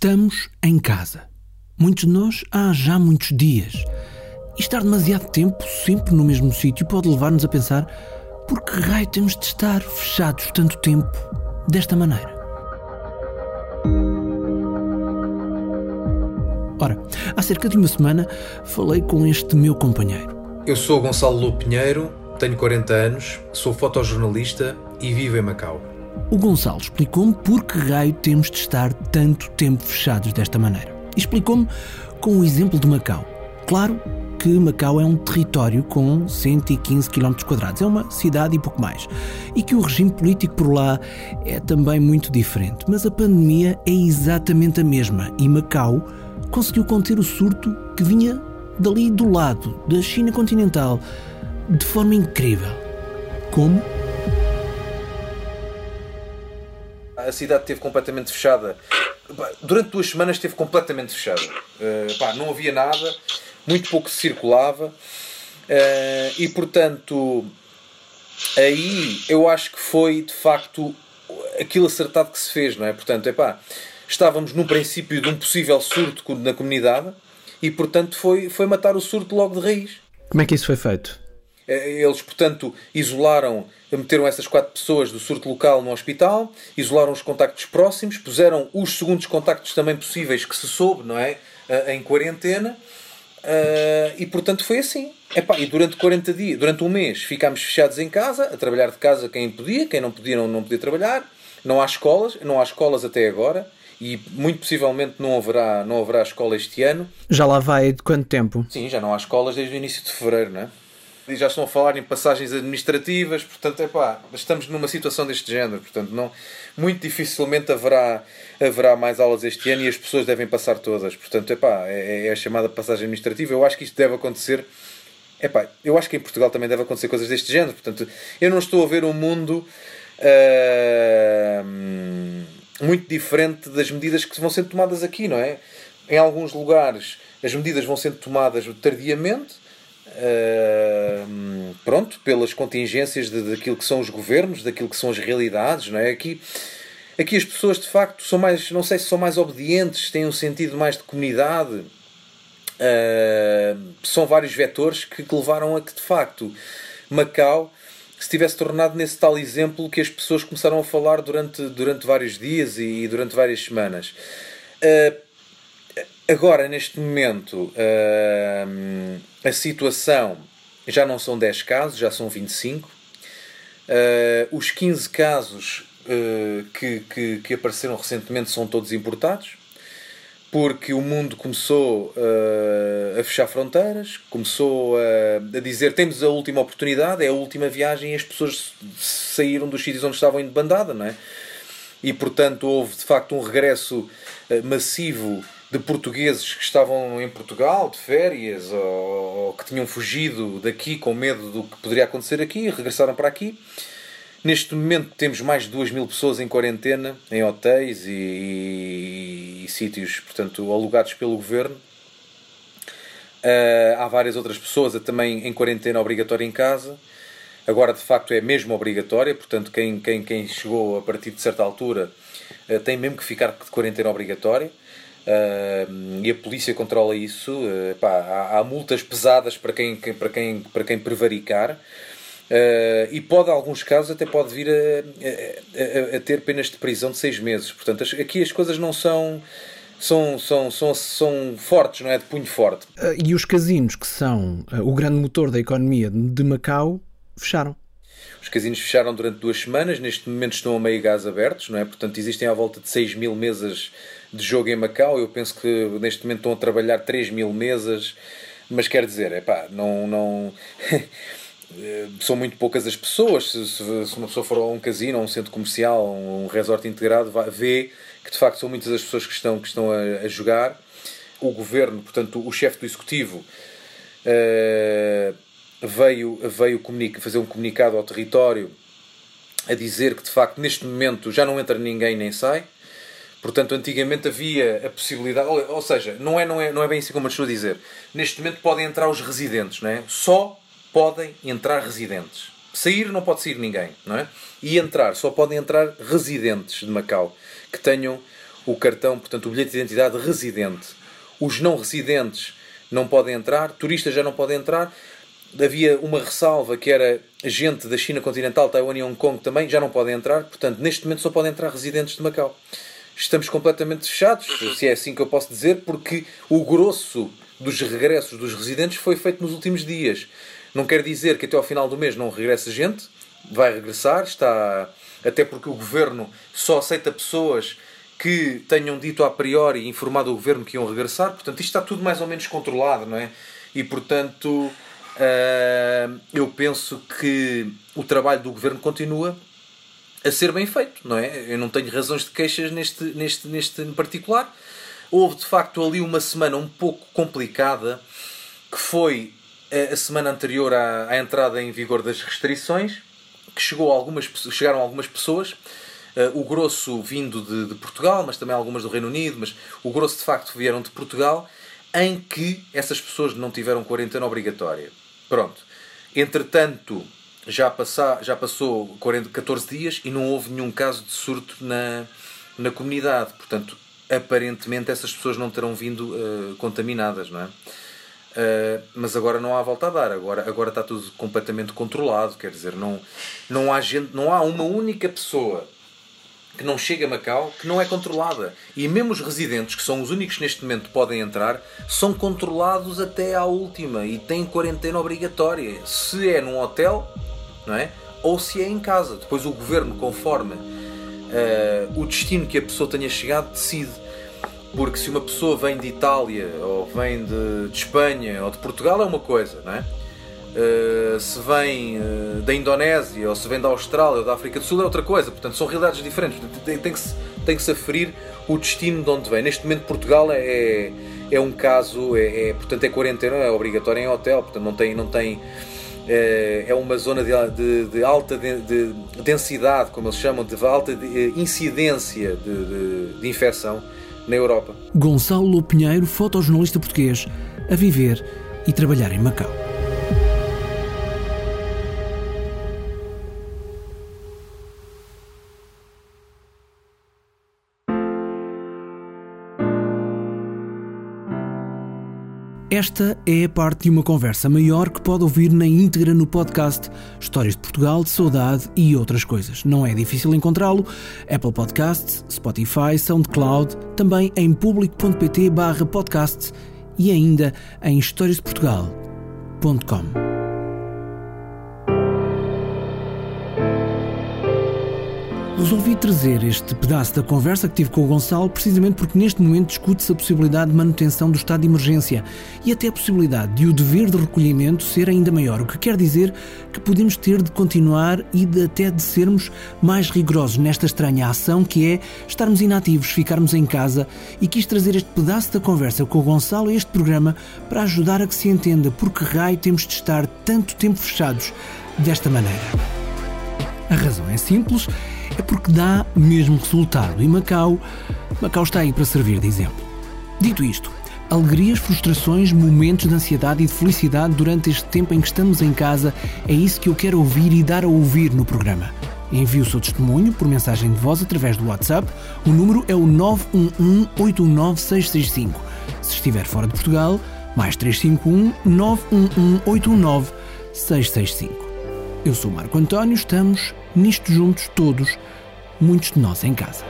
Estamos em casa. Muitos de nós há já muitos dias. E estar demasiado tempo sempre no mesmo sítio pode levar-nos a pensar por que raio temos de estar fechados tanto tempo desta maneira? Ora, há cerca de uma semana falei com este meu companheiro. Eu sou Gonçalo Lou Pinheiro, tenho 40 anos, sou fotojornalista e vivo em Macau. O Gonçalo explicou-me por que raio temos de estar tanto tempo fechados desta maneira. Explicou-me com o exemplo de Macau. Claro que Macau é um território com 115 km, é uma cidade e pouco mais, e que o regime político por lá é também muito diferente. Mas a pandemia é exatamente a mesma e Macau conseguiu conter o surto que vinha dali do lado, da China continental, de forma incrível. Como? A cidade esteve completamente fechada. Durante duas semanas esteve completamente fechada. Uh, pá, não havia nada, muito pouco se circulava. Uh, e portanto, aí eu acho que foi de facto aquilo acertado que se fez, não é? Portanto, é pá, estávamos no princípio de um possível surto na comunidade e portanto foi, foi matar o surto logo de raiz. Como é que isso foi feito? Eh, eles, portanto, isolaram, meteram essas quatro pessoas do surto local no hospital, isolaram os contactos próximos, puseram os segundos contactos também possíveis que se soube, não é? Eh, em quarentena. Uh, e portanto foi assim. Epá, e durante 40 dias, durante um mês, ficámos fechados em casa, a trabalhar de casa quem podia, quem não podia, não, não podia trabalhar. Não há escolas, não há escolas até agora e muito possivelmente não haverá, não haverá escola este ano. Já lá vai de quanto tempo? Sim, já não há escolas desde o início de fevereiro, não é? E já estão a falar em passagens administrativas, portanto, é pá, estamos numa situação deste género, portanto, não, muito dificilmente haverá, haverá mais aulas este ano e as pessoas devem passar todas, portanto, é pá, é, é a chamada passagem administrativa. Eu acho que isto deve acontecer, é pá, eu acho que em Portugal também deve acontecer coisas deste género, portanto, eu não estou a ver um mundo. Uh, muito diferente das medidas que vão sendo tomadas aqui, não é? Em alguns lugares as medidas vão sendo tomadas tardiamente, pronto, pelas contingências de, daquilo que são os governos, daquilo que são as realidades, não é? Aqui, aqui as pessoas de facto são mais, não sei se são mais obedientes, têm um sentido mais de comunidade. Uh, são vários vetores que, que levaram a que de facto Macau se tivesse tornado nesse tal exemplo que as pessoas começaram a falar durante, durante vários dias e, e durante várias semanas. Uh, agora, neste momento, uh, a situação já não são 10 casos, já são 25. Uh, ah, os 15 casos que, que, que apareceram recentemente são todos importados porque o mundo começou uh, a fechar fronteiras, começou a, a, dizer temos a última oportunidade, é a última viagem e as pessoas saíram dos sítios onde estavam indo bandada, não é? E portanto houve de facto um regresso uh, massivo de portugueses que estavam em Portugal de férias ou, ou que tinham fugido daqui com medo do que poderia acontecer aqui e regressaram para aqui. Neste momento temos mais de 2 mil pessoas em quarentena, em hotéis e, e, e sítios, portanto, alugados pelo governo. Uh, há várias outras pessoas também em quarentena obrigatória em casa. Agora, de facto, é mesmo obrigatória, portanto, quem, quem, quem chegou a partir de certa altura uh, tem mesmo que ficar de quarentena obrigatória. Uh, e a polícia controla isso. Uh, pá, há, há, multas pesadas para quem, para quem, para quem prevaricar. Uh, e pode, em alguns casos, até pode vir a, a, a, ter penas de prisão de seis meses. Portanto, aqui as coisas não são. São, são, são, são fortes, não é? De punho forte. Uh, e os casinos, que são uh, o grande motor da economia de Macau, fecharam. Os casinos fecharam durante duas semanas, neste momento estão a meio gás abertos, não é? Portanto, existem à volta de 6 mil mesas de jogo em Macau. Eu penso que neste momento estão a trabalhar 3 mil mesas, mas quer dizer, é pá, não. não... São muito poucas as pessoas. Se, uma pessoa for a um casino, a um centro comercial, a um resort integrado, vai, vê que de facto são muitas as pessoas que estão, que estão a, a jogar. O governo, portanto, o chefe do executivo, uh, veio, veio fazer um comunicado ao território a dizer que de facto neste momento já não entra ninguém nem sai. Portanto, antigamente havia a possibilidade, ou, seja, não é, não, é, não é bem assim como eu estou a dizer. Neste momento podem entrar os residentes, não é? Só podem entrar residentes. Sair não pode sair ninguém, não é? E entrar, só podem entrar residentes de Macau que tenham o cartão, portanto, o bilhete de identidade residente. Os não residentes não podem entrar, turistas já não podem entrar. Havia uma ressalva que era gente da China continental, Taiwan e Hong Kong também já não podem entrar, portanto, neste momento só podem entrar residentes de Macau. Estamos completamente fechados, se é assim que eu posso dizer, porque o grosso dos regressos dos residentes foi feito nos últimos dias. Não quer dizer que até ao final do mês não regresse gente, vai regressar, está até porque o governo só aceita pessoas que tenham dito a priori e informado o governo que iam regressar. Portanto, isto está tudo mais ou menos controlado, não é? E portanto, uh, eu penso que o trabalho do governo continua a ser bem feito, não é? Eu não tenho razões de queixas neste, neste, neste em particular. Houve de facto ali uma semana um pouco complicada, que foi a semana anterior à, à entrada em vigor das restrições, que chegou algumas, chegaram algumas pessoas Uh, o grosso vindo de, de, Portugal, mas também algumas do Reino Unido, mas o grosso de facto vieram de Portugal, em que essas pessoas não tiveram quarentena obrigatória. Pronto. Entretanto, já, passa, já passou 40, 14 dias e não houve nenhum caso de surto na, na comunidade. Portanto, aparentemente essas pessoas não terão vindo uh, contaminadas, não é? Uh, mas agora não há volta a dar, agora, agora está tudo completamente controlado, quer dizer, não, não, há gente, não há uma única pessoa que não chega a Macau, que não é controlada. E mesmo os residentes, que são os únicos neste momento podem entrar, são controlados até à última e têm quarentena obrigatória. Se é num hotel, não é? Ou se é em casa. Depois o governo, conforme uh, o destino que a pessoa tenha chegado, decide. Porque se uma pessoa vem de Itália, ou vem de, de Espanha, ou de Portugal, é uma coisa, não é? Uh, se vem uh, da Indonésia ou se vem da Austrália ou da África do Sul é outra coisa, portanto são realidades diferentes. Tem, tem, que, se, tem que se aferir o destino de onde vem. Neste momento, Portugal é, é, é um caso, é, é, portanto, é quarentena, é obrigatório em hotel, portanto, não tem. Não tem é, é uma zona de, de, de alta de, de, densidade, como eles chamam, de alta incidência de, de infecção na Europa. Gonçalo Pinheiro, fotojornalista português, a viver e trabalhar em Macau. Esta é a parte de uma conversa maior que pode ouvir na íntegra no podcast Histórias de Portugal, de Saudade e outras coisas. Não é difícil encontrá-lo. Apple Podcasts, Spotify, SoundCloud, também em público.pt barra podcast e ainda em historiasdeportugal.com. Resolvi trazer este pedaço da conversa que tive com o Gonçalo precisamente porque neste momento discute-se a possibilidade de manutenção do estado de emergência e até a possibilidade de o dever de recolhimento ser ainda maior, o que quer dizer que podemos ter de continuar e de até de sermos mais rigorosos nesta estranha ação que é estarmos inativos, ficarmos em casa e quis trazer este pedaço da conversa com o Gonçalo a este programa para ajudar a que se entenda por que raio temos de estar tanto tempo fechados desta maneira. A razão é simples é porque dá mesmo resultado. E Macau, Macau está aí para servir de exemplo. Dito isto, alegrias, frustrações, momentos de ansiedade e de felicidade durante este tempo em que estamos em casa, é isso que eu quero ouvir e dar a ouvir no programa. Envie o seu testemunho por mensagem de voz através do WhatsApp. O número é o 911-819-665. Se estiver fora de Portugal, mais 351-911-819-665. Eu sou Marco António, estamos nisto juntos todos, muitos de nós em casa.